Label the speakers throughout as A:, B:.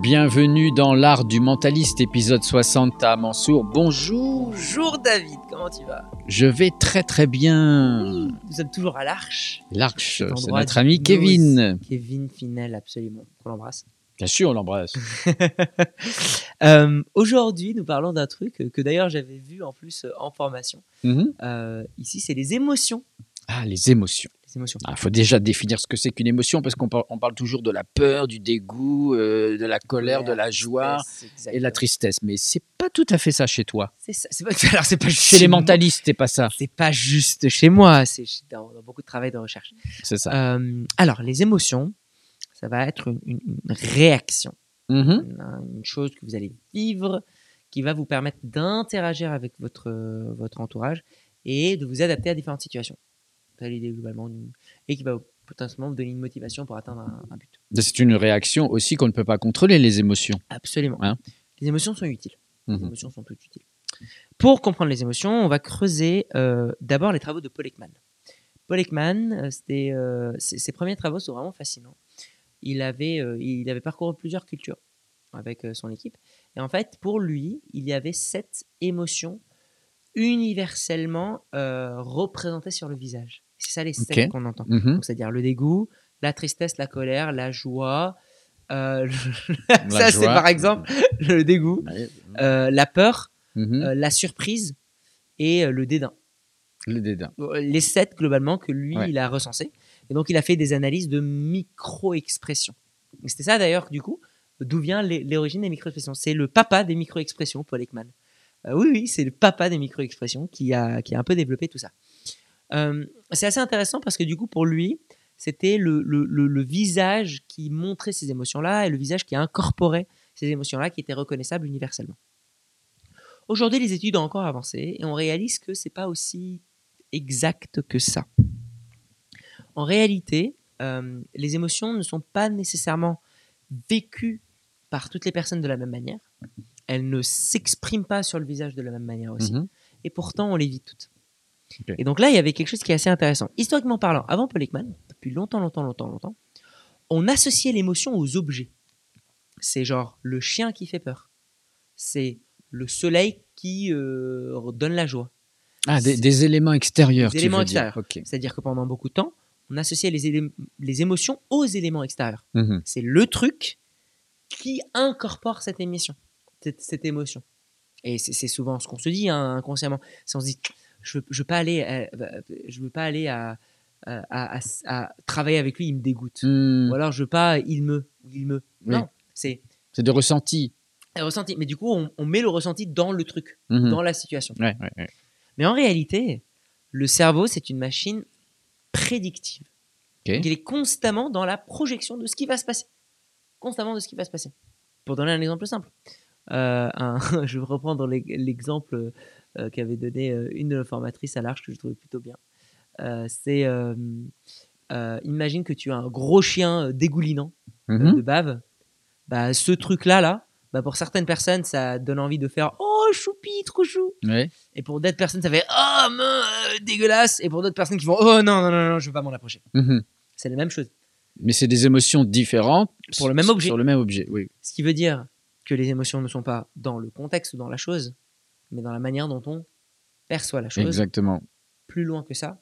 A: Bienvenue dans l'art du mentaliste, épisode 60 à Mansour. Bonjour,
B: Bonjour David, comment tu vas?
A: Je vais très très bien.
B: Nous sommes toujours à l'Arche.
A: L'Arche, c'est notre ami. Kevin.
B: Kevin Finel, absolument. On l'embrasse.
A: Bien sûr, on l'embrasse.
B: Euh, Aujourd'hui, nous parlons d'un truc que d'ailleurs j'avais vu en plus euh, en formation.
A: Mhm.
B: Euh, ici, c'est les émotions.
A: Ah, les émotions. Il faut déjà définir ce que c'est qu'une émotion parce qu'on parle, on parle toujours de la peur, du dégoût, euh, de la colère, de la joie et la tristesse. Mais c'est pas tout à fait ça chez toi.
B: C'est ça. Pas, alors, c'est pas juste
A: Chez les mentalistes, c'est pas ça.
B: C'est pas juste chez moi. C'est dans, dans beaucoup de travail de recherche.
A: C'est ça.
B: Euh, alors, les émotions, ça va être une, une- une réaction.
A: Mhm.
B: une, une chose que vous allez vivre qui va vous permettre d'interagir avec votre, euh, votre entourage et de vous adapter à différentes situations. L'idée globalement. Et qui va potentiellement vous donner une motivation pour atteindre un, un but.
A: C'est une réaction aussi qu'on ne peut pas contrôler, les émotions.
B: Absolument.
A: Hein
B: les émotions sont utiles. Les
A: Mhm.
B: émotions sont toutes utiles. Pour comprendre les émotions, on va creuser euh, d'abord les travaux de Paul Ekman. Paul Ekman, euh, c'était, euh, ses, ses premiers travaux sont vraiment fascinants. Il avait, euh, il avait parcouru plusieurs cultures avec son équipe. Et en fait, pour lui, il y avait sept émotions universellement représentées sur le visage. C'est ça les sept qu'on entend.
A: Mhm.
B: Donc, C'est-à-dire le dégoût, la tristesse, la colère, la joie. euh, le-
A: La
B: ça, c'est par exemple le dégoût, euh, la peur,
A: Mhm.
B: euh, la surprise et le dédain.
A: Le dédain.
B: Les sept, globalement, que lui,
A: Ouais.
B: il a recensés. Et donc, il a fait des analyses de micro-expressions. C'était ça, d'ailleurs, du coup, d'où vient l'origine des micro-expressions. C'est le papa des micro-expressions, Paul Ekman. Oui, oui, c'est le papa des micro-expressions qui a, qui a un peu développé tout ça. Euh, c'est assez intéressant parce que, du coup, pour lui, c'était le, le- le- le visage qui montrait ces émotions-là et le visage qui incorporait ces émotions-là qui étaient reconnaissables universellement. Aujourd'hui, les études ont encore avancé et on réalise que c'est pas aussi exact que ça. En réalité, euh, les émotions ne sont pas nécessairement vécues par toutes les personnes de la même manière. Elles ne s'expriment pas sur le visage de la même manière aussi.
A: Mhm.
B: Et pourtant, on les vit toutes. Et donc là, il y avait quelque chose qui est assez intéressant. Historiquement parlant, avant Paul Ekman, depuis longtemps, longtemps, longtemps, longtemps, on associait l'émotion aux objets. C'est genre le chien qui fait peur. C'est le soleil qui euh, donne la joie.
A: Ah, des, des éléments extérieurs.
B: Des
A: tu
B: éléments
A: veux
B: extérieurs.
A: Ok.
B: C'est-à-dire que pendant beaucoup de temps, on associait les, émotions aux éléments extérieurs.
A: Mhm.
B: C'est le truc qui incorpore cette émission, cette, cette émotion. Et c'est c'est souvent ce qu'on se dit hein, inconsciemment. C'est on se dit, je veux, je veux pas aller, à, je veux pas aller à, à, à- à travailler avec lui, il me dégoûte.
A: Hmm.
B: Ou alors je veux pas, il me, il me.
A: Oui.
B: Non, c'est
A: C'est de ressenti.
B: ressenti. Mais du coup, on, on met le ressenti dans le truc,
A: Mhm.
B: dans la situation.
A: Ouais, ouais, ouais.
B: Mais en réalité, le cerveau, c'est une machine prédictive.
A: Ok.
B: Donc, il est constamment dans la projection de ce qui va se passer. Constamment de ce qui va se passer. Pour donner un exemple simple, euh, un- je vais reprendre l'e- l'exemple euh, qu'avait donné euh, une de nos formatrices à l'Arche que je trouvais plutôt bien. Euh, c'est euh, euh, imagine que tu as un gros chien euh, dégoulinant euh,
A: Mhm.
B: de bave. Bah, ce truc-là, là, bah, pour certaines personnes, ça donne envie de faire Oh, choupi, trop chou. Et pour d'autres personnes, ça fait Oh, euh, dégueulasse. Et pour d'autres personnes qui font Oh, non, non, non, non, je veux pas m'en approcher.
A: Mhm.
B: C'est la même chose.
A: Mais c'est des émotions différentes
B: Pour le même objet.
A: Sur le même objet, oui.
B: Ce qui veut dire que les émotions ne sont pas dans le contexte ou dans la chose, mais dans la manière dont on perçoit la chose.
A: Exactement.
B: Plus loin que ça,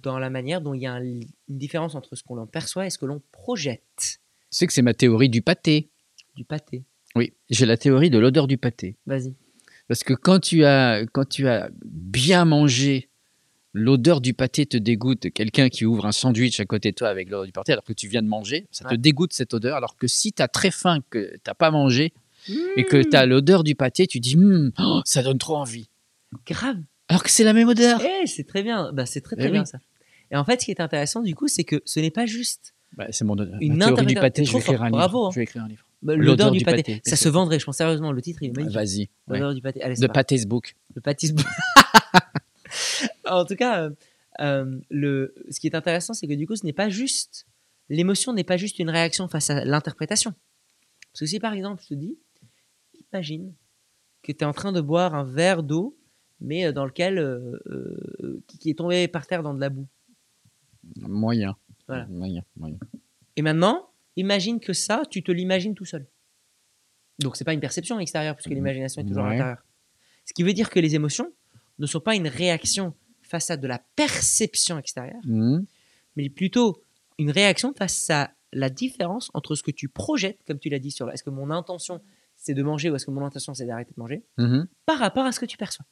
B: dans la manière dont il y a un- une différence entre ce qu'on en perçoit et ce que l'on projette.
A: Tu sais que c'est ma théorie du pâté.
B: Du pâté.
A: Oui, j'ai la théorie de l'odeur du pâté.
B: Vas-y.
A: Parce que quand tu as, quand tu as bien mangé, l'odeur du pâté te dégoûte. Quelqu'un qui ouvre un sandwich à côté de toi avec l'odeur du pâté alors que tu viens de manger, ça te dégoûte cette odeur. Alors que si tu as très faim, que tu n'as pas mangé et que
B: Mmh,
A: tu as l'odeur du pâté, tu dis Hum, oh, ça donne trop envie.
B: Grave.
A: Alors que c'est la même odeur.
B: Eh, c'est très bien. Bah, c'est très,
A: Eh
B: très bien
A: oui.
B: ça. Et en fait, ce qui est intéressant, du coup, c'est que ce n'est pas juste
A: Bah, c'est mon ma
B: Une
A: théorie du pâté.
B: t'es
A: Je vais écrire un livre.
B: Bravo, hein.
A: Je vais écrire un livre.
B: bah,
A: L'odeur du
B: du pâté.
A: pâté.
B: Ça se vendrait, je pense sérieusement. Le titre, il est magnifique.
A: Vas-y. ouais.
B: L'odeur du pâté. Allez, parti.
A: pâté's book.
B: Le pâtisse. en tout cas, euh, euh, le, ce qui est intéressant, c'est que du coup, ce n'est pas juste. L'émotion n'est pas juste une réaction face à l'interprétation. Parce que si par exemple, je te dis, que tu es en train de boire un verre d'eau, mais euh, dans lequel. euh, euh, qui, qui est tombé par terre dans de la boue.
A: Moyen.
B: Voilà.
A: Moyen. moyen.
B: Et maintenant, imagine que ça, tu te l'imagines tout seul. Donc c'est pas une perception extérieure puisque l'imagination est toujours à
A: Ouais.
B: l'intérieur. Ce qui veut dire que les émotions ne sont pas une réaction face à de la perception extérieure,
A: Mhm.
B: mais plutôt une réaction face à la différence entre ce que tu projettes, comme tu l'as dit sur est-ce que mon intention c'est de manger ou est-ce que mon intention c'est d'arrêter de manger,
A: Mhm.
B: par rapport à ce que tu perçois.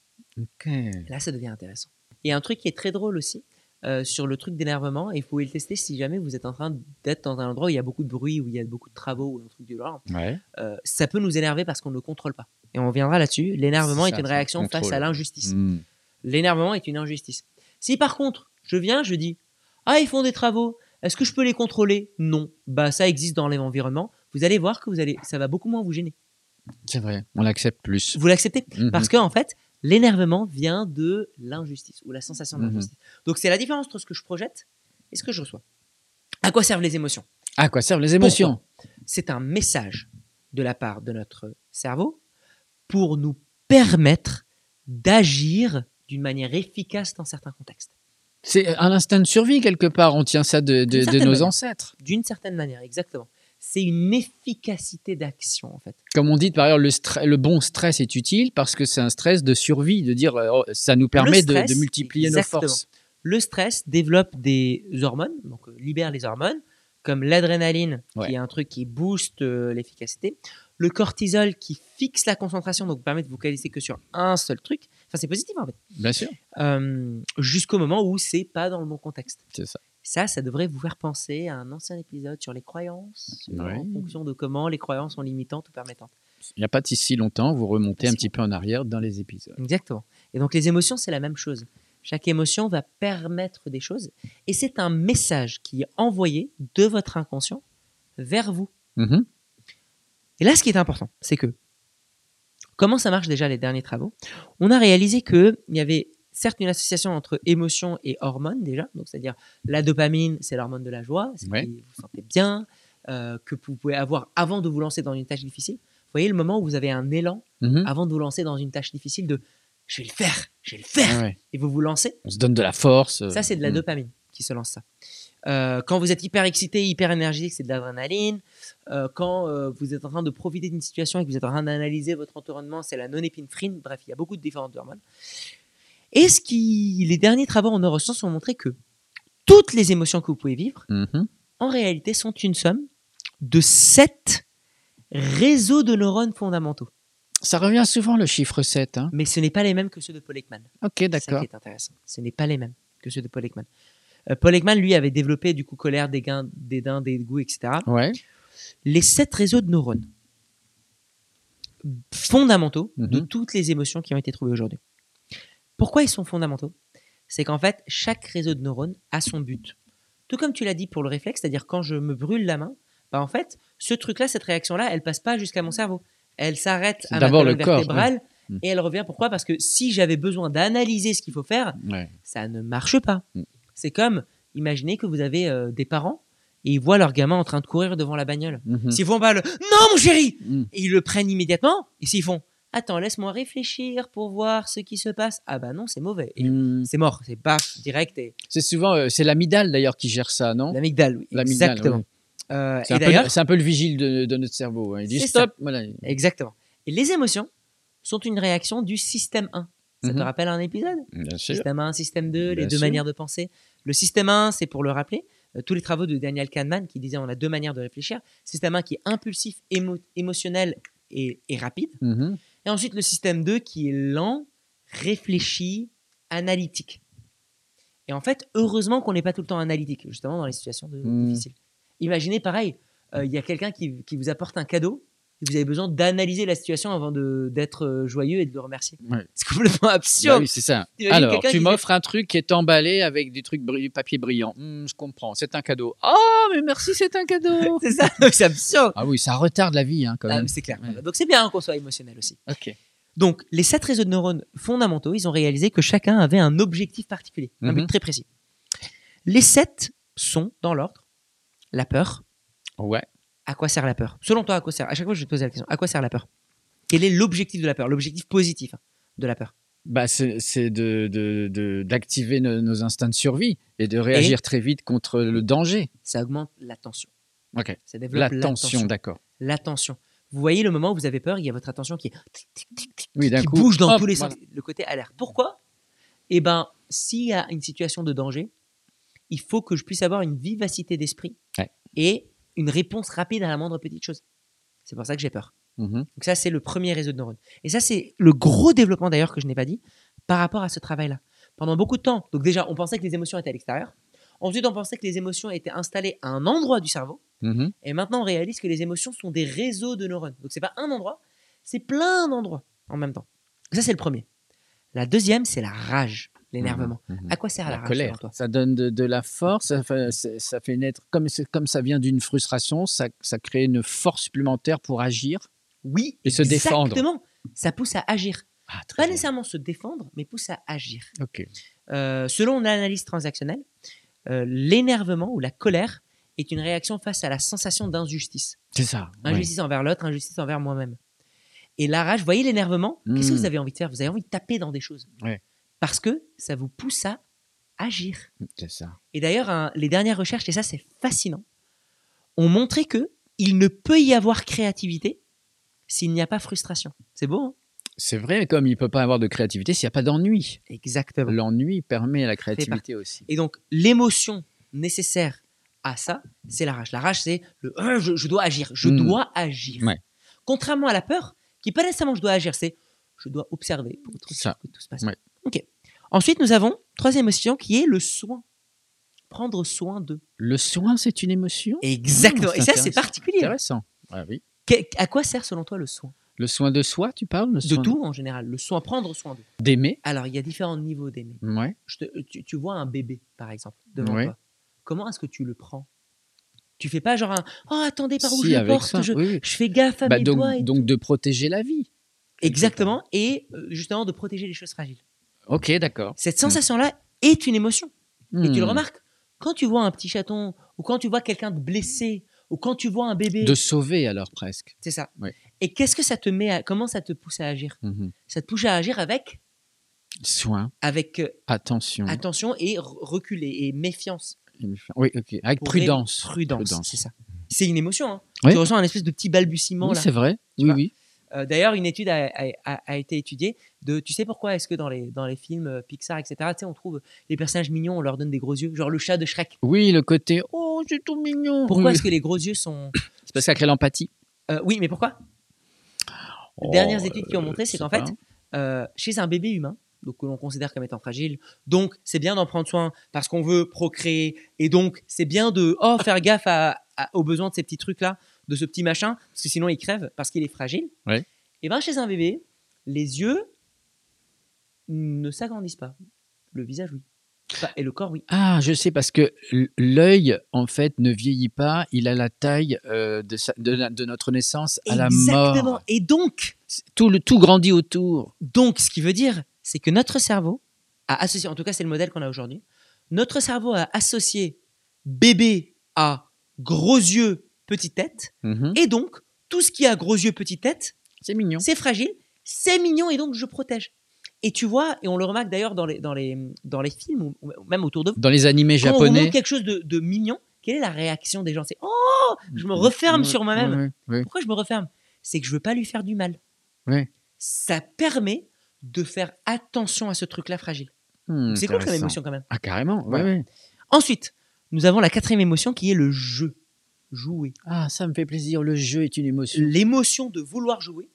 B: Et Là, ça devient intéressant. Il y a un truc qui est très drôle aussi euh, sur le truc d'énervement, et vous pouvez le tester si jamais vous êtes en train d'être dans un endroit où il y a beaucoup de bruit, où il y a beaucoup de travaux ou un truc du genre.
A: Ouais.
B: Euh, ça peut nous énerver parce qu'on ne le contrôle pas. Et on reviendra là-dessus. L'énervement est une réaction face à l'injustice.
A: Mhm.
B: L'énervement est une injustice. Si par contre, je viens, je dis Ah, ils font des travaux, est-ce que je peux les contrôler? Non. Bah, ça existe dans l'environnement. Vous allez voir que vous allez, ça va beaucoup moins vous gêner.
A: C'est vrai, on l'accepte plus.
B: Vous l'acceptez
A: Mhm.
B: Parce que en fait, l'énervement vient de l'injustice ou la sensation
A: Mhm.
B: d'injustice. Donc c'est la différence entre ce que je projette et ce que je reçois. À quoi servent les émotions?
A: À quoi servent les émotions?
B: C'est un message de la part de notre cerveau pour nous permettre d'agir d'une manière efficace dans certains contextes.
A: C'est un instinct de survie quelque part. On tient ça de, nos
B: manière.
A: ancêtres.
B: D'une certaine manière, exactement. C'est une efficacité d'action en fait.
A: Comme on dit par ailleurs, le, bon stress est utile parce que c'est un stress de survie, de dire euh, oh, ça nous permet de,
B: stress,
A: de multiplier
B: exactement.
A: nos forces.
B: Le stress développe des hormones, donc euh, libère les hormones, comme l'adrénaline,
A: Ouais.
B: qui est un truc qui booste euh, l'efficacité. Le cortisol, qui fixe la concentration, donc permet de vous focaliser que sur un seul truc. Enfin, c'est positif en fait.
A: Bien sûr,
B: Euh, Jusqu'au moment où c'est pas dans le bon contexte.
A: c'est ça.
B: Ça, ça devrait vous faire penser à un ancien épisode sur les croyances,
A: Ouais.
B: en fonction de comment les croyances sont limitantes ou permettantes.
A: Il n'y a pas de si longtemps, vous remontez un petit peu en arrière dans les épisodes.
B: Exactement. Et donc les émotions, c'est la même chose. Chaque émotion va permettre des choses et c'est un message qui est envoyé de votre inconscient vers vous.
A: Mhm.
B: Et là, ce qui est important, c'est que comment ça marche déjà les derniers travaux? On a réalisé qu'il y avait certes une association entre émotion et hormones déjà, donc c'est-à-dire la dopamine, c'est l'hormone de la joie, c'est
A: Ouais.
B: qui vous sentez bien, euh, que vous pouvez avoir avant de vous lancer dans une tâche difficile. Vous voyez le moment où vous avez un élan
A: Mhm.
B: avant de vous lancer dans une tâche difficile de je vais le faire, je vais le faire,
A: Ah ouais.
B: et vous vous lancez.
A: On se donne de la force. euh,
B: Ça, c'est de la
A: mhm.
B: dopamine qui se lance ça. Euh, quand vous êtes hyper excité, hyper énergique, c'est de l'adrénaline. Euh, quand euh, vous êtes en train de profiter d'une situation et que vous êtes en train d'analyser votre environnement, c'est la non-épinéphrine. Bref, il y a beaucoup de différentes hormones. Et ce qui, les derniers travaux en neurosciences ont montré que toutes les émotions que vous pouvez vivre,
A: Mhm.
B: en réalité, sont une somme de sept réseaux de neurones fondamentaux?
A: Ça revient souvent le chiffre 7. Hein.
B: Mais ce n'est pas les mêmes que ceux de Paul Ekman.
A: Ok,
B: C'est
A: d'accord.
B: qui est intéressant. Ce n'est pas les mêmes que ceux de Paul Ekman. Euh, Paul Ekman, lui, avait développé du coup colère, dégain, dédain, dégoût, etc.
A: Ouais.
B: Les sept réseaux de neurones fondamentaux de
A: Mhm.
B: toutes les émotions qui ont été trouvées aujourd'hui. Pourquoi ils sont fondamentaux? C'est qu'en fait, chaque réseau de neurones a son but. Tout comme tu l'as dit pour le réflexe, c'est-à-dire quand je me brûle la main, bah en fait, ce truc-là, cette réaction-là, elle passe pas jusqu'à mon cerveau. Elle s'arrête à ma colonne vertébrale
A: oui. Mm.
B: et elle revient. Pourquoi? Parce que si j'avais besoin d'analyser ce qu'il faut faire,
A: ouais.
B: ça ne marche pas.
A: Mm.
B: C'est comme, imaginez que vous avez euh, des parents et ils voient leur gamin en train de courir devant la bagnole.
A: Mhm.
B: S'ils font pas le non mon chéri, et ils le prennent immédiatement. Et s'ils font attends laisse-moi réfléchir pour voir ce qui se passe, ah bah non c'est mauvais.
A: Mhm.
B: C'est mort, c'est baf direct et
A: C'est souvent, euh, c'est l'amygdale d'ailleurs qui gère ça, non?
B: L'amygdale, oui,
A: L'amygdale,
B: exactement.
A: oui.
B: Euh,
A: C'est un, peu le- c'est un peu le vigile de, de notre cerveau. hein. Il dit stop. Voilà.
B: exactement. Et les émotions sont une réaction du système 1. Ça te
A: Mhm.
B: rappelle un épisode?
A: Bien sûr.
B: Système 1, système 2, les deux
A: sûr.
B: manières de penser. Le système 1, c'est pour le rappeler, euh, tous les travaux de Daniel Kahneman qui disait on a deux manières de réfléchir. Système 1 qui est impulsif, émo- émotionnel et, et rapide.
A: Mhm.
B: Et ensuite le système 2 qui est lent, réfléchi, analytique. Et en fait, heureusement qu'on n'est pas tout le temps analytique, justement dans les situations de-
A: Mm.
B: difficiles. Imaginez pareil, euh, il y a quelqu'un qui, qui vous apporte un cadeau et vous avez besoin d'analyser la situation avant d'être euh, joyeux et de le remercier.
A: Ouais.
B: C'est complètement
A: Bah
B: absurde.
A: oui, c'est ça. Alors, tu m'offres un truc qui est emballé avec du papier brillant. Hmm, je comprends. C'est un cadeau. Oh, mais merci, c'est un cadeau.
B: C'est ça, c'est absurde.
A: ah oui, ça retarde la vie, hein, quand
B: Ah,
A: même.
B: c'est clair.
A: Ouais.
B: Donc c'est bien qu'on soit émotionnel aussi.
A: Ok.
B: Donc les sept réseaux de neurones fondamentaux, ils ont réalisé que chacun avait un objectif particulier, un
A: Mhm.
B: but très précis. Les sept sont dans l'ordre la peur.
A: Ouais.
B: À quoi sert la peur? Selon toi, à quoi sert À chaque fois, je vais te poser la question. À quoi sert la peur? Quel est l'objectif de la peur? L'objectif positif de la peur?
A: Bah, c'est de- de- de- d'activer nos, nos instincts de survie et de réagir très vite contre le danger.
B: Ça augmente l'attention.
A: Ok.
B: Ça développe
A: L'attention, d'accord.
B: L'attention. Vous voyez le moment où vous avez peur, il y a votre attention qui, est tic, tic, tic, tic,
A: Oui,
B: qui
A: coup,
B: bouge dans
A: hop,
B: tous les
A: voilà.
B: sens. Le côté alerte. Pourquoi? Eh ben, s'il y a une situation de danger, il faut que je puisse avoir une vivacité d'esprit
A: Ouais.
B: et une réponse rapide à la moindre petite chose. C'est pour ça que j'ai peur.
A: Mhm.
B: Donc ça, c'est le premier réseau de neurones. Et ça, c'est le gros développement d'ailleurs que je n'ai pas dit par rapport à ce travail-là. Pendant beaucoup de temps, donc déjà, on pensait que les émotions étaient à l'extérieur. Ensuite, on pensait que les émotions étaient installées à un endroit du cerveau.
A: Mhm.
B: Et maintenant, on réalise que les émotions sont des réseaux de neurones. Donc, c'est pas un endroit, c'est plein d'endroits en même temps. Ça, c'est le premier. La deuxième, c'est la rage, l'énervement.
A: Mhm. Mhm.
B: À quoi sert la,
A: La
B: rage
A: colère.
B: toi?
A: Ça donne de, de la force, ça fait, c'est- ça fait naître, comme, comme ça vient d'une frustration, ça, ça crée une force supplémentaire pour agir.
B: Oui,
A: Et se défendre.
B: Exactement. Ça pousse à agir.
A: Ah, très
B: Pas
A: bien.
B: nécessairement se défendre, mais pousse à agir.
A: Ok.
B: Euh, selon l'analyse transactionnelle, euh, l'énervement ou la colère est une réaction face à la sensation d'injustice.
A: C'est ça. ouais.
B: Injustice envers l'autre, injustice envers moi-même. Et la rage, vous voyez l'énervement? Qu'est-ce que vous avez envie de faire? Vous avez envie de taper dans des choses.
A: Ouais.
B: Parce que ça vous pousse à agir.
A: C'est ça.
B: Et d'ailleurs, hein, les dernières recherches, et ça c'est fascinant, ont montré que il ne peut y avoir créativité s'il n'y a pas frustration. C'est beau, hein?
A: C'est vrai, comme il ne peut pas avoir de créativité s'il n'y a pas d'ennui.
B: Exactement.
A: L'ennui permet la créativité aussi.
B: Et donc, l'émotion nécessaire à ça, c'est la rage. La rage, c'est le Euh, je, je dois agir, je
A: Mm.
B: dois agir.
A: Ouais.
B: Contrairement à la peur, qui n'est pas nécessairement je dois agir, c'est je dois observer pour être sûr
A: Ça.
B: que tout se passe.
A: Ouais.
B: Ok. Ensuite, nous avons troisième émotion qui est le soin. Prendre soin d'eux.
A: Le soin, c'est une émotion?
B: Exactement.
A: Ah,
B: Et ça, c'est particulier.
A: Intéressant. Ah oui.
B: À quoi sert selon toi le soin?
A: Le soin de soi, tu parles? Le
B: De tout en général. Le soin, prendre soin d'eux.
A: D'aimer
B: Alors, il y a différents niveaux d'aimer.
A: Ouais.
B: Tu, tu vois un bébé, par exemple, devant
A: Ouais.
B: toi. Comment est-ce que tu le prends? Tu fais pas genre un Oh, attendez, par où
A: Si,
B: je le porte?
A: ça.
B: je,
A: oui, oui.
B: je fais gaffe à
A: Bah,
B: mes
A: donc,
B: doigts. et
A: donc
B: tout.
A: de protéger la vie.
B: Exactement. Et euh, justement, de protéger les choses fragiles.
A: Ok, d'accord.
B: Cette sensation-là est une émotion. Et tu le
A: Hmm.
B: remarques. Quand tu vois un petit chaton, ou quand tu vois quelqu'un de blessé, ou quand tu vois un bébé.
A: De sauver alors presque.
B: C'est ça. Et qu'est-ce que ça te met à. Comment ça te pousse à agir?
A: Mhm.
B: Ça te pousse à agir avec,
A: Soin,
B: avec euh,
A: attention.
B: attention et re- recul et, méfiance.
A: Oui, ok. Avec prudence.
B: Prudence,
A: Prudence.
B: c'est ça. C'est une émotion. Hein. Tu ressens un espèce de petit balbutiement
A: Oui, c'est vrai. Oui, oui.
B: Euh, D'ailleurs, une étude a, a- a- a été étudiée de, tu sais pourquoi est-ce que dans les, dans les films euh, Pixar, etc., tu sais, on trouve les personnages mignons, on leur donne des gros yeux, genre le chat de Shrek.
A: Oui, le côté oh, c'est tout mignon.
B: Pourquoi
A: Oui,
B: est-ce que les gros yeux sont...
A: C'est parce que ça crée l'empathie.
B: Euh, oui, mais pourquoi? Les dernières études qui ont montré, c'est
A: Oh,
B: qu'en fait, euh, chez un bébé humain, donc que l'on considère comme étant fragile, donc c'est bien d'en prendre soin parce qu'on veut procréer, et donc c'est bien de oh, faire gaffe à- à- aux besoins de ces petits trucs-là, de ce petit machin, parce que sinon il crève parce qu'il est fragile. Et bien chez un bébé, les yeux ne s'agrandissent pas. Le visage, oui. Enfin, et le corps, oui.
A: Ah, je sais, parce que l'œil, en fait, ne vieillit pas. Il a la taille euh, de, sa- de, la- de notre naissance à la
B: Exactement.
A: mort.
B: Et donc,
A: Tout, le, tout grandit autour.
B: Donc, ce qui veut dire, c'est que notre cerveau a associé, en tout cas c'est le modèle qu'on a aujourd'hui, notre cerveau a associé bébé à gros yeux, petite tête,
A: Mhm.
B: et donc tout ce qui a gros yeux, petite tête,
A: C'est mignon.
B: c'est fragile, c'est mignon, et donc je protège. Et tu vois, et on le remarque d'ailleurs dans les, dans, les, dans les films, ou même autour de vous,
A: Dans les animés
B: quand on
A: japonais.
B: montre quelque chose de, de mignon, quelle est la réaction des gens? C'est « Oh Je me referme sur moi-même pourquoi je me referme? C'est que je veux pas lui faire du mal. Ça permet de faire attention à ce truc-là fragile.
A: Hmm,
B: c'est cool comme émotion quand même.
A: Ah, carrément. ouais,
B: Voilà.
A: ouais.
B: Ensuite, nous avons la quatrième émotion qui est le jeu. Jouer.
A: Ah, ça me fait plaisir. Le jeu est une émotion.
B: L'émotion de vouloir jouer,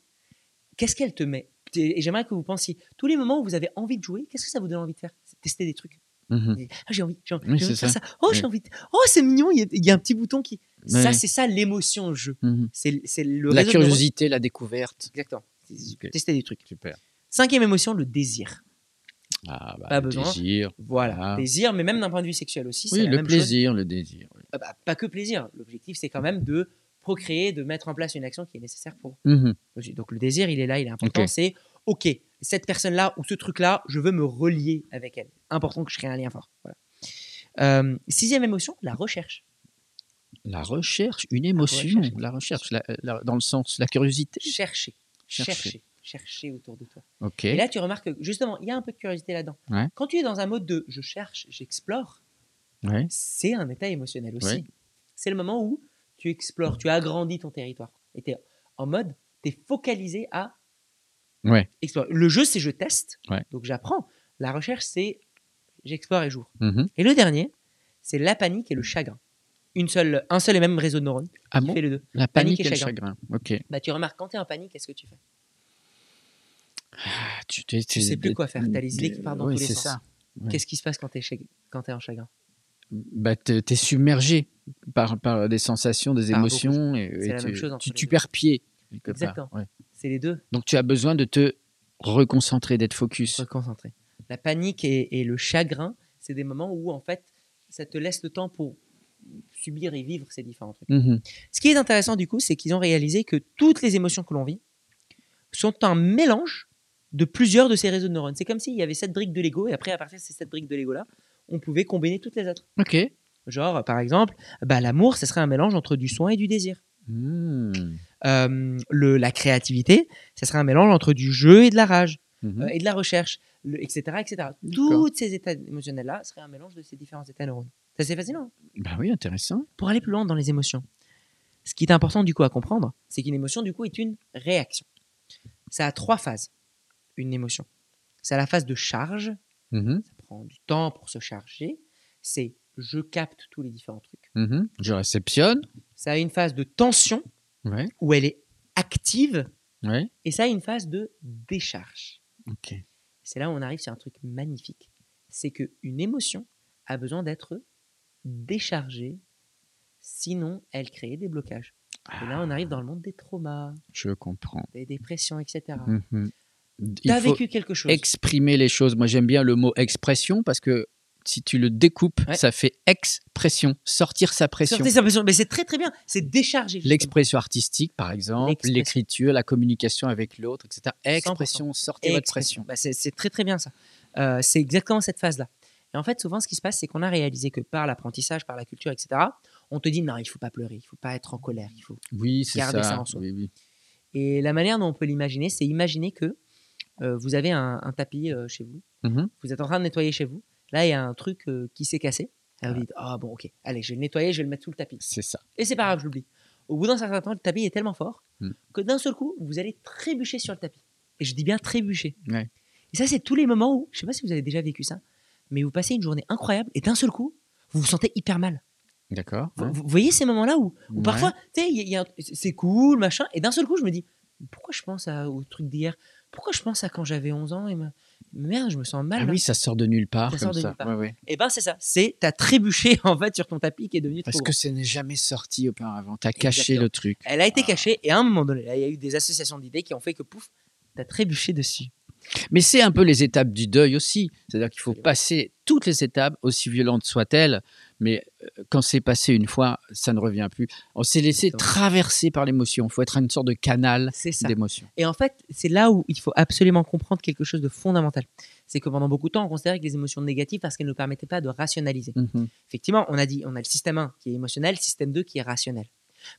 B: qu'est-ce qu'elle te met? Et j'aimerais que vous pensiez, tous les moments où vous avez envie de jouer, qu'est-ce que ça vous donne envie de faire? Tester des trucs.
A: Mhm.
B: Ah, j'ai envie, j'ai envie,
A: Oui,
B: j'ai envie de faire ça. Oh, j'ai envie. de- Oh, c'est mignon, il y, a, il y a un petit bouton qui. Ça, c'est ça l'émotion jeu.
A: Mhm.
B: C'est c'est le
A: La
B: de
A: curiosité, la découverte.
B: Exactement. Tester des trucs.
A: Super.
B: Cinquième émotion, le désir.
A: Ah, bah,
B: Pas
A: le
B: besoin.
A: désir.
B: Voilà,
A: Ah.
B: désir, mais même d'un point de vue sexuel aussi. c'est
A: Oui,
B: la
A: le
B: même chose.
A: plaisir, le désir.
B: Ah bah, pas que plaisir. L'objectif, c'est quand même de procréer, de mettre en place une action qui est nécessaire pour. Aussi. Donc le désir, il est là, il est important. C'est OK, cette personne-là ou ce truc-là, je veux me relier avec elle. Important que je crée un lien fort. Voilà. Euh, sixième émotion, la recherche.
A: La recherche, une émotion.
B: recherche.
A: La recherche, la- la- dans le sens, la curiosité.
B: Chercher,
A: Chercher.
B: chercher, chercher autour de toi. Et là, tu remarques que justement, il y a un peu de curiosité là-dedans.
A: Ouais.
B: Quand tu es dans un mode de je cherche, j'explore,
A: Ouais.
B: c'est un état émotionnel aussi.
A: Ouais.
B: C'est le moment où tu explores, tu agrandis ton territoire. Et tu es en mode, tu es focalisé à
A: Ouais.
B: explorer. Le jeu, c'est je teste, donc j'apprends. La recherche, c'est j'explore et j'ouvre.
A: Mhm.
B: Et le dernier, c'est la panique et le chagrin. Une seule, un seul et même réseau de neurones
A: Ah
B: qui
A: bon?
B: fait les deux.
A: La
B: Panique
A: panique,
B: et
A: et le
B: chagrin.
A: chagrin.
B: Bah, tu remarques, quand tu es en panique, qu'est-ce que tu fais?
A: Ah, tu, tu,
B: Tu sais plus quoi faire, t'as les idées qui partent dans
A: Oui,
B: tous les sens.
A: Ouais.
B: Qu'est-ce qui se passe quand tu es, en chagrin?
A: Bah, t'es t'es submergé par, par des sensations, des
B: Par
A: émotions. Et, et
B: la
A: tu,
B: même chose
A: tu, tu perds pied.
B: Exactement.
A: Ouais.
B: C'est les deux.
A: Donc tu as besoin de te reconcentrer, d'être focus.
B: se concentrer. La panique et, et le chagrin, c'est des moments où en fait, ça te laisse le temps pour subir et vivre ces différents trucs.
A: Mhm.
B: Ce qui est intéressant du coup, c'est qu'ils ont réalisé que toutes les émotions que l'on vit sont un mélange de plusieurs de ces réseaux de neurones. C'est comme s'il y avait sept briques de Lego et après, à partir de ces sept briques de Lego là, on pouvait combiner toutes les autres.
A: Ok.
B: Genre, par exemple, bah, l'amour, ce serait un mélange entre du soin et du désir.
A: Hmm.
B: Euh, le, la créativité, ça serait un mélange entre du jeu et de la rage.
A: Mhm.
B: euh, et de la recherche, le, etc., etc. Tous ces états émotionnels-là seraient un mélange de ces différents états neurones. C'est assez fascinant. hein.
A: Bah oui, intéressant.
B: Pour aller plus loin dans les émotions, ce qui est important du coup à comprendre, c'est qu'une émotion du coup est une réaction. Ça a trois phases, une émotion. C'est la phase de charge,
A: Mhm.
B: ça prend du temps pour se charger. C'est je capte tous les différents trucs.
A: Mhm. Je réceptionne.
B: Ça a une phase de tension
A: Ouais.
B: où elle est active
A: Ouais.
B: et ça a une phase de décharge. C'est là où on arrive sur un truc magnifique. C'est qu'une émotion a besoin d'être déchargée, sinon elle crée des blocages. Et là, on arrive dans le monde des traumas,
A: Je comprends.
B: des dépressions, etc.
A: Il
B: as
A: faut
B: vécu quelque chose.
A: exprimer les choses. Moi, j'aime bien le mot expression parce que si tu le découpes,
B: Ouais.
A: ça fait expression, sortir sa pression.
B: Sortez sa pression. Mais c'est très très bien. C'est justement.
A: L'expression artistique, par exemple, l'écriture, la communication avec l'autre, etc. Expression, sortez votre
B: Expression.
A: pression.
B: Bah, c'est très très bien ça. Euh, c'est exactement cette phase-là. Et en fait, souvent, ce qui se passe, c'est qu'on a réalisé que par l'apprentissage, par la culture, etc., on te dit non, il faut pas pleurer, il faut pas être en colère, il faut
A: Oui, c'est
B: Gardez
A: ça.
B: ça en soi.
A: Oui, oui.
B: Et la manière dont on peut l'imaginer, c'est imaginer que vous avez un, un tapis euh, chez vous,
A: Mhm.
B: vous êtes en train de nettoyer chez vous, là il y a un truc euh, qui s'est cassé, et vous dites ah bon ok, allez je vais le nettoyer, je vais le mettre sous le tapis.
A: C'est ça.
B: Et c'est pas grave, je l'oublie. Au bout d'un certain temps, le tapis est tellement fort
A: Hmm.
B: que d'un seul coup, vous allez trébucher sur le tapis. Et je dis bien trébucher.
A: Ouais.
B: Et ça, c'est tous les moments où, je sais pas si vous avez déjà vécu ça, mais vous passez une journée incroyable et d'un seul coup, vous vous sentez hyper mal.
A: D'accord.
B: Vous,
A: ouais.
B: vous voyez ces moments-là où, où
A: Ouais.
B: parfois, tu sais, c'est cool, machin, et d'un seul coup, je me dis, pourquoi je pense à- au truc d'hier? Pourquoi je pense à quand j'avais 11 ans et me- merde, je me sens mal.
A: Ah oui, ça sort de nulle part
B: Ça
A: comme
B: sort de
A: ça.
B: nulle part.
A: Ouais, ouais.
B: Et ben c'est ça, c'est t'as trébuché en fait sur ton tapis qui est devenu
A: Parce que ça n'est jamais sorti auparavant. T'as caché le truc.
B: Elle a été
A: Ah.
B: cachée et à un moment donné, il y a eu des associations d'idées qui ont fait que pouf, t'as trébuché dessus.
A: Mais c'est un peu les étapes du deuil aussi. C'est-à-dire qu'il faut passer toutes les étapes, aussi violentes soient-elles. Mais euh, quand c'est passé une fois, ça ne revient plus. On s'est laissé traverser par l'émotion. Il faut être une sorte de canal d'émotion.
B: Et en fait, c'est là où il faut absolument comprendre quelque chose de fondamental. C'est que pendant beaucoup de temps, on considérait que les émotions négatives parce qu'elles ne permettaient pas de rationaliser.
A: Mhm.
B: Effectivement, on a dit, on a le système 1 qui est émotionnel, le système 2 qui est rationnel.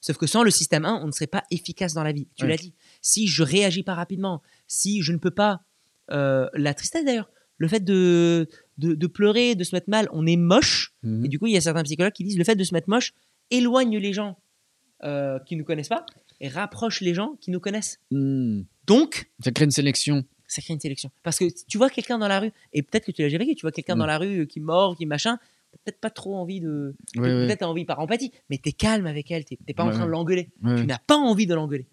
B: Sauf que sans le système 1, on ne serait pas efficace dans la vie. Tu
A: Ouais.
B: l'as dit. Si je réagis pas rapidement, si je ne peux pas. Euh, la tristesse d'ailleurs, le fait de, de, de pleurer, de se mettre mal, on est moche.
A: Mhm.
B: Et du coup, il y a certains psychologues qui disent le fait de se mettre moche éloigne les gens euh, qui ne nous connaissent pas et rapproche les gens qui nous connaissent.
A: Mhm.
B: Donc,
A: Ça crée une sélection.
B: ça crée une sélection. Parce que tu vois quelqu'un dans la rue, et peut-être que tu l'as déjà vécu, tu vois quelqu'un
A: Mm.
B: dans la rue euh, qui mord, qui machin, peut-être pas trop envie de. Peut-être t'as envie par empathie, mais t'es calme avec elle, t'es pas en
A: Ouais,
B: train de l'engueuler.
A: Ouais,
B: Tu n'as pas envie de l'engueuler.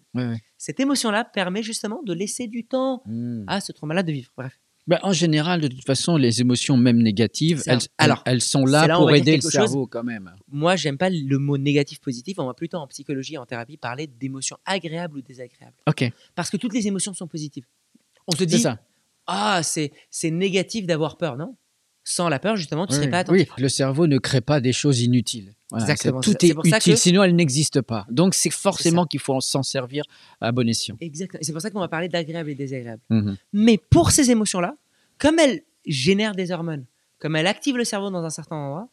B: Cette émotion-là permet justement de laisser du temps
A: Mhm.
B: à ce trauma-là de vivre. Bref.
A: Bah, en général, de toute façon, les émotions, même négatives, elles,
B: alors,
A: elles sont là pour aider le
B: chose.
A: cerveau quand même.
B: Moi, j'aime pas le mot négatif positif, on va plutôt en psychologie et en thérapie parler d'émotions agréables ou désagréables.
A: Ok,
B: Parce que toutes les émotions sont positives. On se dit,
A: ça.
B: ah, c'est c'est négatif d'avoir peur, non? Sans la peur, justement, tu
A: Oui,
B: serais pas
A: oui,
B: attentif.
A: le cerveau ne crée pas des choses inutiles. Voilà,
B: Exactement,
A: Tout est,
B: pour
A: utile,
B: que-
A: sinon elles n'existent pas. Donc c'est forcément qu'il faut s'en servir à bon escient.
B: Exactement. C'est pour ça qu'on va parler d'agréable et désagréable.
A: Mhm.
B: Mais pour ces émotions-là, comme elles génèrent des hormones, comme elles activent le cerveau dans un certain endroit,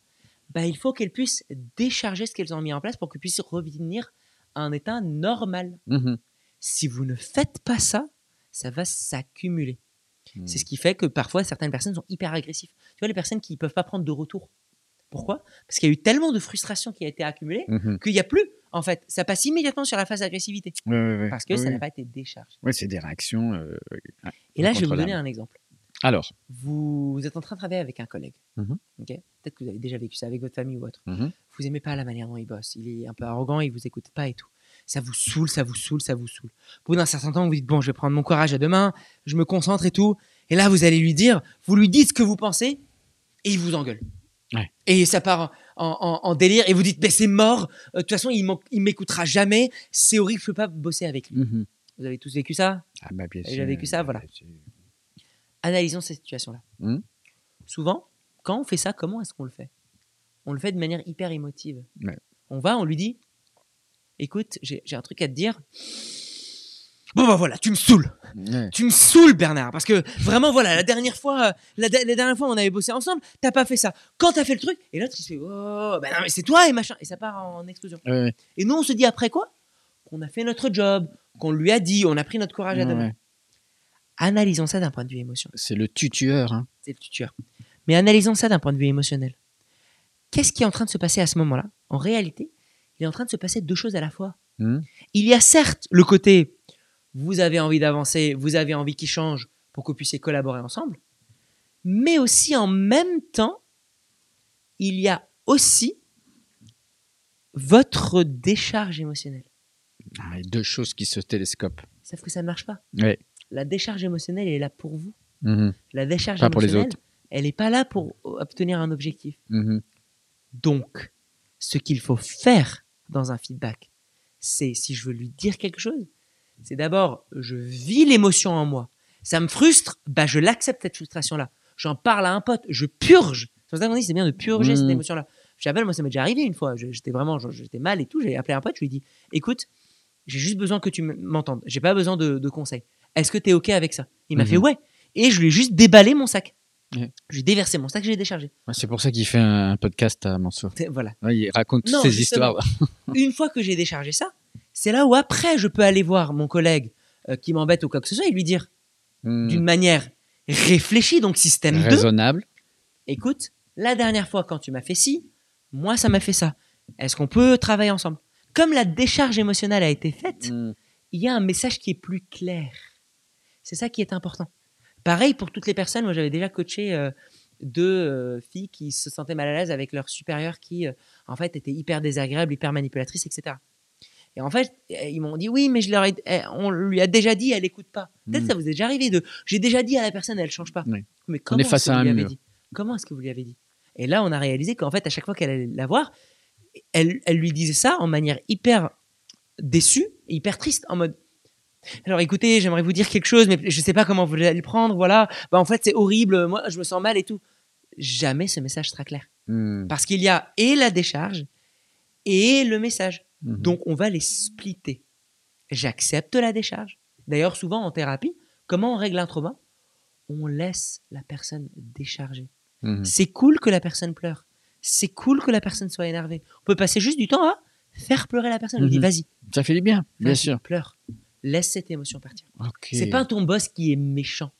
B: bah, il faut qu'elles puissent décharger ce qu'elles ont mis en place pour qu'elles puissent revenir à un état normal.
A: Mhm.
B: Si vous ne faites pas ça, ça va s'accumuler. C'est ce qui fait que parfois certaines personnes sont hyper agressives. Tu vois, les personnes qui ne peuvent pas prendre de retour. Pourquoi? Parce qu'il y a eu tellement de frustration qui a été accumulée
A: Mhm.
B: qu'il n'y a plus. en fait, ça passe immédiatement sur la phase agressivité
A: Ouais, ouais, ouais.
B: parce que ça n'a pas été déchargé.
A: Ouais, c'est des réactions. euh.
B: Et là, je vais vous donner un exemple.
A: Alors,
B: Vous êtes en train de travailler avec un collègue.
A: Mhm.
B: Ok? Peut-être que vous avez déjà vécu ça avec votre famille ou autre.
A: mhm,
B: Vous aimez pas la manière dont il bosse. Il est un peu arrogant, il vous écoute pas et tout. Ça vous saoule, ça vous saoule, ça vous saoule. Au bout d'un certain temps, vous dites bon, je vais prendre mon courage à deux mains, je me concentre et tout. Et là, vous allez lui dire, vous lui dites ce que vous pensez et il vous engueule.
A: Ouais.
B: Et ça part en, en- en délire et vous dites, mais c'est mort. Euh, De toute façon, il m'écoutera jamais. C'est horrible, je peux pas bosser avec lui.
A: mhm.
B: Vous avez tous vécu ça?
A: Ah, bah, bien sûr.
B: j'ai vécu ça, voilà. Analysons cette situation-là.
A: Mhm.
B: Souvent, quand on fait ça, comment est-ce qu'on le fait? On le fait de manière hyper émotive.
A: Ouais.
B: On va, on lui dit Écoute, j'ai un truc à te dire. Bon, bah voilà, tu me saoules.
A: Ouais.
B: Tu me saoules, Bernard. Parce que vraiment, voilà, la dernière fois, euh, la, dernière fois, on avait bossé ensemble, t'as pas fait ça. Quand t'as fait le truc, et l'autre, il se fait Oh, bah non, mais c'est toi et machin. Et ça part en explosion.
A: Ouais.
B: Et nous, on se dit après quoi? Qu'on a fait notre job, qu'on lui a dit, on a pris notre courage à deux.
A: Ouais.
B: Analysons ça d'un point de vue émotion.
A: C'est le tutueur. Hein.
B: c'est le tuteur. Mais analysons ça d'un point de vue émotionnel. Qu'est-ce qui est en train de se passer à ce moment-là? En réalité, il est en train de se passer deux choses à la fois.
A: Mhm.
B: Il y a certes le côté, vous avez envie d'avancer, vous avez envie qu'il change pour que vous puissiez collaborer ensemble, mais aussi en même temps, il y a aussi votre décharge émotionnelle.
A: Ah, deux choses qui se télescopent.
B: Sauf que ça ne marche pas. La décharge émotionnelle elle est là pour vous.
A: Mhm,
B: La décharge
A: Pas pour les
B: émotionnelle,
A: autres.
B: elle n'est pas là pour obtenir un objectif.
A: mhm.
B: Donc, ce qu'il faut faire dans un feedback, c'est si je veux lui dire quelque chose, c'est d'abord, je vis l'émotion en moi. Ça me frustre, bah je l'accepte cette frustration-là. J'en parle à un pote, je purge. C'est pour ça qu'on dit c'est bien de purger cette émotion-là. J'appelle, moi ça m'est déjà arrivé une fois. J'étais vraiment, j'étais mal et tout. J'ai appelé un pote, je lui ai dit, écoute, j'ai juste besoin que tu m'entendes. J'ai pas besoin de, de conseils. Est-ce que tu es ok avec ça? Il m'a
A: Mhm.
B: fait ouais. Et je lui ai juste déballé mon sac.
A: Ouais.
B: Je lui ai déversé mon sac, je l'ai déchargé.
A: Ouais, C'est pour ça qu'il fait un, podcast à Mansour.
B: Voilà.
A: Ouais, il raconte toutes ces histoires.
B: une fois que j'ai déchargé ça, c'est là où après je peux aller voir mon collègue euh, qui m'embête ou quoi que ce soit et lui dire
A: Mhm.
B: d'une manière réfléchie, donc système 2,
A: Raisonnable.
B: écoute, la dernière fois quand tu m'as fait ci, moi ça m'a fait ça. Est-ce qu'on peut travailler ensemble? Comme la décharge émotionnelle a été faite,
A: Mhm.
B: il y a un message qui est plus clair. C'est ça qui est important. Pareil pour toutes les personnes, moi j'avais déjà coaché euh, deux euh, filles qui se sentaient mal à l'aise avec leur supérieur qui, euh, en fait, était hyper désagréable, hyper manipulatrice, etc. Et en fait, euh, ils m'ont dit oui, mais je leur ai- eh, on lui a déjà dit, elle écoute pas. Peut-être
A: Mhm.
B: ça vous est déjà arrivé de, j'ai déjà dit à la personne, elle change pas.
A: Oui.
B: Mais comment
A: est face
B: est-ce que
A: à
B: vous
A: un
B: lui avez dit? Comment est-ce que vous lui avez dit? Et là, on a réalisé qu'en fait, à chaque fois qu'elle allait la voir, elle, elle lui disait ça en manière hyper déçue, hyper triste, en mode. Alors écoutez, j'aimerais vous dire quelque chose, mais je sais pas comment vous allez le prendre. Voilà, bah en fait c'est horrible. Moi, je me sens mal et tout. Jamais ce message sera clair,
A: Mhm.
B: parce qu'il y a et la décharge et le message.
A: Mhm.
B: Donc on va les splitter. J'accepte la décharge. D'ailleurs, souvent en thérapie, comment on règle un trauma? On laisse la personne décharger.
A: Mhm.
B: C'est cool que la personne pleure. C'est cool que la personne soit énervée. On peut passer juste du temps à faire pleurer la personne. On lui dit
A: Mhm.
B: vas-y,
A: Ça fait du bien, bien sûr.
B: pleure. Laisse cette émotion partir.
A: Ok.
B: C'est pas ton boss qui est méchant.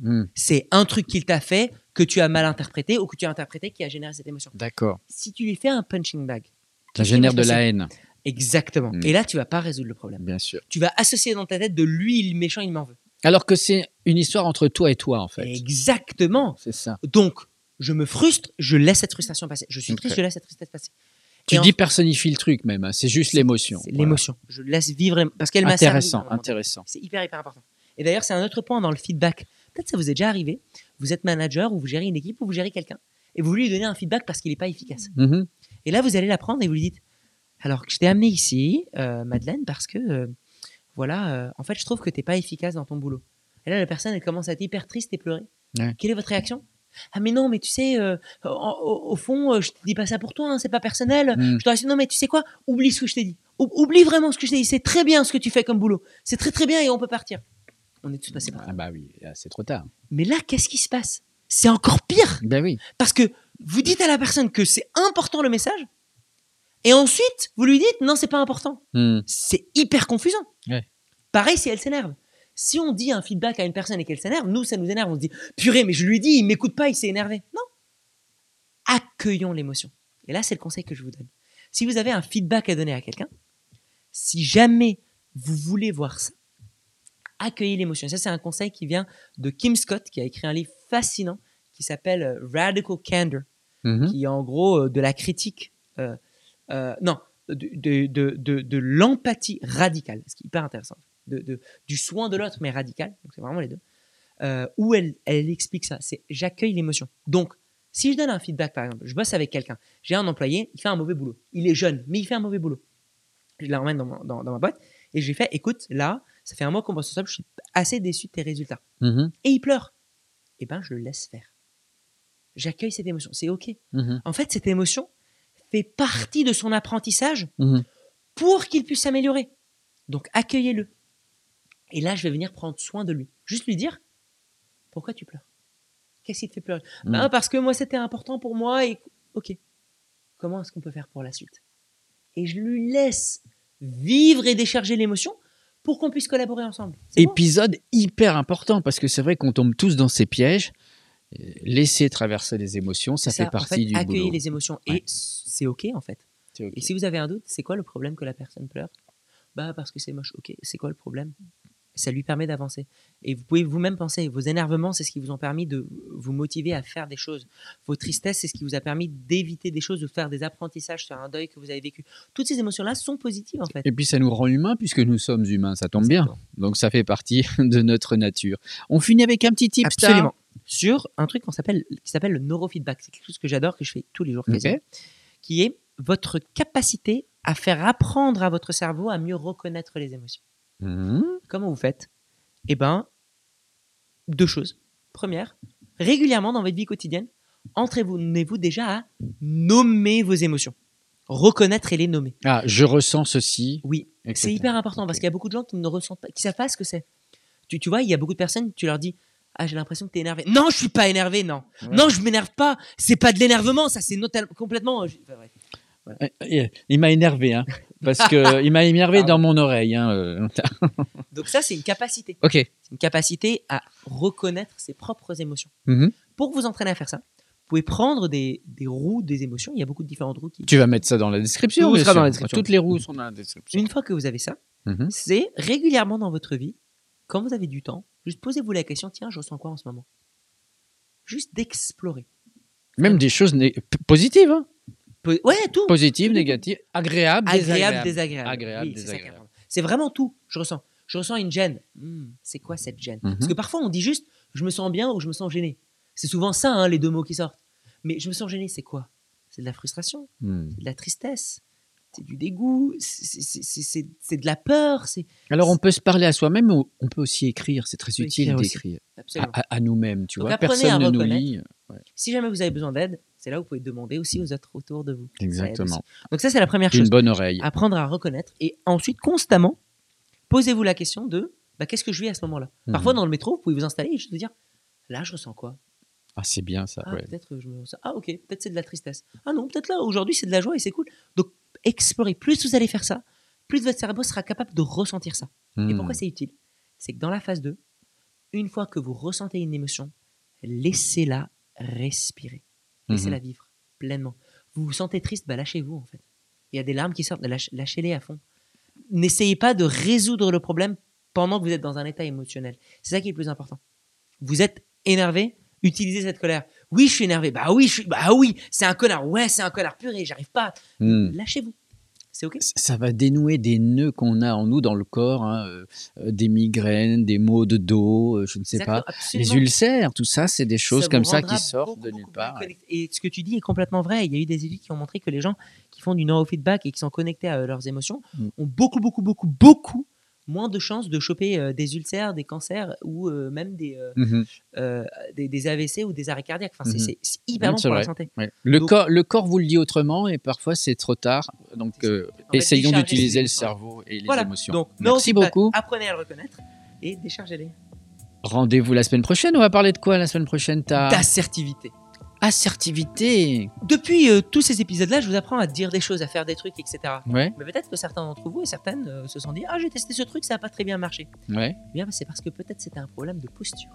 A: Mhm.
B: C'est un truc qu'il t'a fait que tu as mal interprété ou que tu as interprété qui a généré cette émotion.
A: D'accord.
B: Si tu lui fais un punching bag,
A: Ça génère de la haine,
B: exactement.
A: Mm.
B: Et là, tu vas pas résoudre le problème.
A: bien sûr.
B: Tu vas associer dans ta tête de lui, il est méchant, il m'en veut.
A: Alors que c'est une histoire entre toi et toi, en fait.
B: Exactement.
A: C'est ça.
B: Donc, je me frustre, je laisse cette frustration passer. Je suis triste, je laisse cette tristesse passer.
A: Tu
B: Et en-
A: dis personnifie le truc même, hein, c'est juste l'émotion. Voilà.
B: l'émotion. Je laisse vivre parce qu'elle m'a servi.
A: Intéressant,
B: donné.
A: intéressant.
B: C'est hyper, hyper important. Et d'ailleurs, c'est un autre point dans le feedback. Peut-être ça vous est déjà arrivé. Vous êtes manager ou vous gérez une équipe ou vous gérez quelqu'un et vous lui donnez un feedback parce qu'il n'est pas efficace.
A: Mhm.
B: Et là, vous allez la prendre et vous lui dites Alors, je t'ai amené ici, euh, Madeleine, parce que, euh, voilà, euh, en fait, je trouve que tu n'es pas efficace dans ton boulot. Et là, la personne, elle commence à être hyper triste et pleurer.
A: Ouais.
B: Quelle est votre réaction? Ah, mais non, mais tu sais, euh, au, au fond, euh, je te dis pas ça pour toi, hein, c'est pas personnel.
A: Mm.
B: Je te rassure, non, mais tu sais quoi Oublie ce que je t'ai dit. Ou- oublie vraiment ce que je t'ai dit. C'est très bien ce que tu fais comme boulot. C'est très, très bien et on peut partir. On est tous passés par là.
A: Ah bah oui, c'est trop tard.
B: Mais là, qu'est-ce qui se passe? C'est encore pire.
A: Ben oui.
B: Parce que vous dites à la personne que c'est important le message, et ensuite vous lui dites non, c'est pas important.
A: Mhm.
B: C'est hyper confusant.
A: Ouais.
B: Pareil si elle s'énerve. Si on dit un feedback à une personne et qu'elle s'énerve, nous ça nous énerve. On se dit purée, mais je lui dis, il m'écoute pas, il s'est énervé. Non. Accueillons l'émotion. Et là, c'est le conseil que je vous donne. Si vous avez un feedback à donner à quelqu'un, si jamais vous voulez voir ça, accueillez l'émotion. Ça, c'est un conseil qui vient de Kim Scott, qui a écrit un livre fascinant qui s'appelle euh, Radical Candor,
A: Mhm.
B: qui est en gros euh, de la critique, euh, euh, non, de, de, de, de, de l'empathie radicale, ce qui est hyper intéressant, de, de, du soin de l'autre, mais radical, donc c'est vraiment les deux, euh, où elle, elle explique ça, c'est j'accueille l'émotion. Donc, si je donne un feedback, par exemple, je bosse avec quelqu'un, j'ai un employé, il fait un mauvais boulot, il est jeune, mais il fait un mauvais boulot. Je l'emmène dans, mon- dans, dans ma boîte et je lui fais, écoute, là, ça fait un mois qu'on bosse ensemble, je suis assez déçu de tes résultats.
A: Mhm.
B: Et il pleure. Eh ben, je le laisse faire. J'accueille cette émotion, c'est OK.
A: Mhm.
B: En fait, cette émotion fait partie de son apprentissage
A: Mhm.
B: pour qu'il puisse s'améliorer. Donc, accueillez-le. Et là, je vais venir prendre soin de lui. Juste lui dire Pourquoi tu pleures? Qu'est-ce qui te fait pleurer?
A: Mhm.
B: Ben, Parce que moi, c'était important pour moi. Et OK. Comment est-ce qu'on peut faire pour la suite? Et je lui laisse vivre et décharger l'émotion pour qu'on puisse collaborer ensemble. Bon?
A: Épisode hyper important parce que c'est vrai qu'on tombe tous dans ces pièges. Euh, Laisser traverser les émotions, ça, fait
B: en
A: partie
B: fait,
A: du
B: accueillir
A: boulot.
B: les émotions.
A: Ouais.
B: Et c'est OK, en fait. Et si vous avez un doute, c'est quoi le problème que la personne pleure? Bah parce que c'est moche. Ok, c'est quoi le problème? Ça lui permet d'avancer. Et vous pouvez vous-même penser, vos énervements, c'est ce qui vous ont permis de vous motiver à faire des choses. Vos tristesses, c'est ce qui vous a permis d'éviter des choses, de faire des apprentissages sur un deuil que vous avez vécu. Toutes ces émotions-là sont positives en fait.
A: Et puis ça nous rend humains puisque nous sommes humains, ça tombe bien. Donc ça fait partie de notre nature. On finit avec un petit tip.
B: Absolument. Sur un truc qu'on s'appelle, qui s'appelle le neurofeedback. C'est quelque chose que j'adore, que je fais tous les jours,
A: Ok.
B: quasiment, qui est votre capacité à faire apprendre à votre cerveau à mieux reconnaître les émotions.
A: Mhm.
B: Comment vous faites? Eh ben, deux choses. Première, régulièrement dans votre vie quotidienne, entraînez-vous déjà à nommer vos émotions. Reconnaître et les nommer.
A: Ah, je ressens ceci.
B: Oui, c'est hyper important parce qu'il y a beaucoup de gens qui ne ressentent pas, qui savent pas ce que c'est. Tu, tu vois, il y a beaucoup de personnes, tu leur dis Ah, j'ai l'impression que tu es énervé. Non, je suis pas énervé, non.
A: Ouais.
B: Non, je m'énerve pas. C'est pas de l'énervement, ça, c'est complètement. enfin, bref.
A: Euh, Il m'a énervé, hein, parce que il m'a énervé dans mon oreille. Hein, euh.
B: Donc, ça, c'est une capacité.
A: ok.
B: C'est une capacité à reconnaître ses propres émotions.
A: Mhm.
B: Pour vous entraîner à faire ça, vous pouvez prendre des, des roues des émotions. Il y a beaucoup de différentes roues qui.
A: Tu vas mettre ça dans la description.
B: Tout sera dans la description.
A: Toutes les roues sont dans la description.
B: Une fois que vous avez ça,
A: Mhm.
B: c'est régulièrement dans votre vie, quand vous avez du temps, juste posez-vous la question tiens, je ressens quoi en ce moment? Juste d'explorer.
A: Même des choses positives. hein.
B: Ouais, tout.
A: Négatives, agréables,
B: Agréable, désagréable.
A: Agréable,
B: Oui,
A: désagréable.
B: C'est vraiment tout. Je ressens. Je ressens une gêne. Hmm, c'est quoi cette gêne?
A: Mhm.
B: Parce que parfois on dit juste je me sens bien ou je me sens gêné. C'est souvent ça hein, les deux mots qui sortent. Mais je me sens gêné, c'est quoi? C'est de la frustration,
A: Hmm.
B: c'est de la tristesse, c'est du dégoût, c'est- de la peur. C'est
A: Alors on peut se parler à soi-même, mais on peut aussi écrire. C'est très utile d'écrire à, à- à nous-mêmes. Tu
B: Donc
A: vois,
B: à
A: personne ne nous lit.
B: Si jamais vous avez besoin d'aide, c'est là où vous pouvez demander aussi aux autres autour de vous.
A: Exactement.
B: Donc ça c'est la première
A: Une
B: chose.
A: bonne oreille.
B: Apprendre à reconnaître et ensuite constamment posez-vous la question de bah, qu'est-ce que je vis à ce moment-là?
A: Mhm.
B: Parfois dans le métro, vous pouvez vous installer et juste vous dire là je ressens quoi?
A: Ah, c'est bien ça.
B: Ah,
A: ouais.
B: peut-être que je me ressens- Ah, ok, peut-être c'est de la tristesse. Ah non, peut-être là, aujourd'hui, c'est de la joie et c'est cool. Donc, explorez. Plus vous allez faire ça, plus votre cerveau sera capable de ressentir ça. Et pourquoi c'est utile? C'est que dans la phase 2, une fois que vous ressentez une émotion, laissez-la respirer. Laissez-la
A: Mhm.
B: vivre pleinement. Vous vous sentez triste, bah lâchez-vous en fait. Il y a des larmes qui sortent, lâche- lâchez-les à fond. N'essayez pas de résoudre le problème pendant que vous êtes dans un état émotionnel. C'est ça qui est le plus important. Vous êtes énervé, utilisez cette colère. Oui, je suis énervé. Bah oui, je suis. Bah oui, c'est un connard. Ouais, c'est un connard puré. J'arrive pas.
A: Hmm.
B: Lâchez-vous. C'est ok?
A: Ça va dénouer des nœuds qu'on a en nous dans le corps, hein, euh, des migraines, des maux de dos, euh, je ne sais
B: Exactement,
A: pas.
B: absolument.
A: Les ulcères, tout ça, c'est des choses
B: Ça
A: comme ça qui sortent
B: beaucoup,
A: de nulle part.
B: Et ce que tu dis est complètement vrai. Il y a eu des études qui ont montré que les gens qui font du neurofeedback et qui sont connectés à euh, leurs émotions
A: Mm.
B: ont beaucoup, beaucoup, beaucoup, beaucoup moins de chances de choper euh, des ulcères, des cancers ou euh, même des, euh, euh, des, des AVC ou des arrêts cardiaques. Enfin, c'est- c'est c'est hyper
A: Non,
B: bon pour la santé.
A: Ouais. Le,
B: Donc-
A: corps, le corps vous le dit autrement et parfois c'est trop tard. Donc essayons d'utiliser le cerveau et les
B: Voilà.
A: émotions.
B: Donc,
A: Merci beaucoup.
B: Apprenez à le reconnaître et déchargez-les.
A: Rendez-vous la semaine prochaine. On va parler de quoi la semaine prochaine?
B: D'assertivité.
A: Assertivité.
B: Depuis euh, tous ces épisodes-là, je vous apprends à dire des choses, à faire des trucs, etc.
A: Ouais,
B: Mais peut-être que certains d'entre vous et certaines euh, se sont dit Ah, j'ai testé ce truc, ça n'a pas très bien marché.
A: ouais.
B: Eh Bien, c'est parce que peut-être c'était un problème de posture.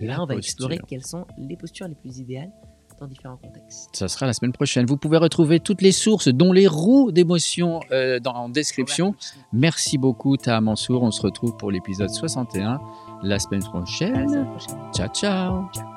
A: La
B: là, on va
A: posture.
B: explorer quelles sont les postures les plus idéales dans différents contextes.
A: Ça sera la semaine prochaine. Vous pouvez retrouver toutes les sources, dont les roues d'émotion, euh, en description. Merci beaucoup, Taha Mansour. On se retrouve pour l'épisode 61 la semaine
B: la
A: prochaine.
B: semaine prochaine.
A: Ciao, ciao.
B: Ciao.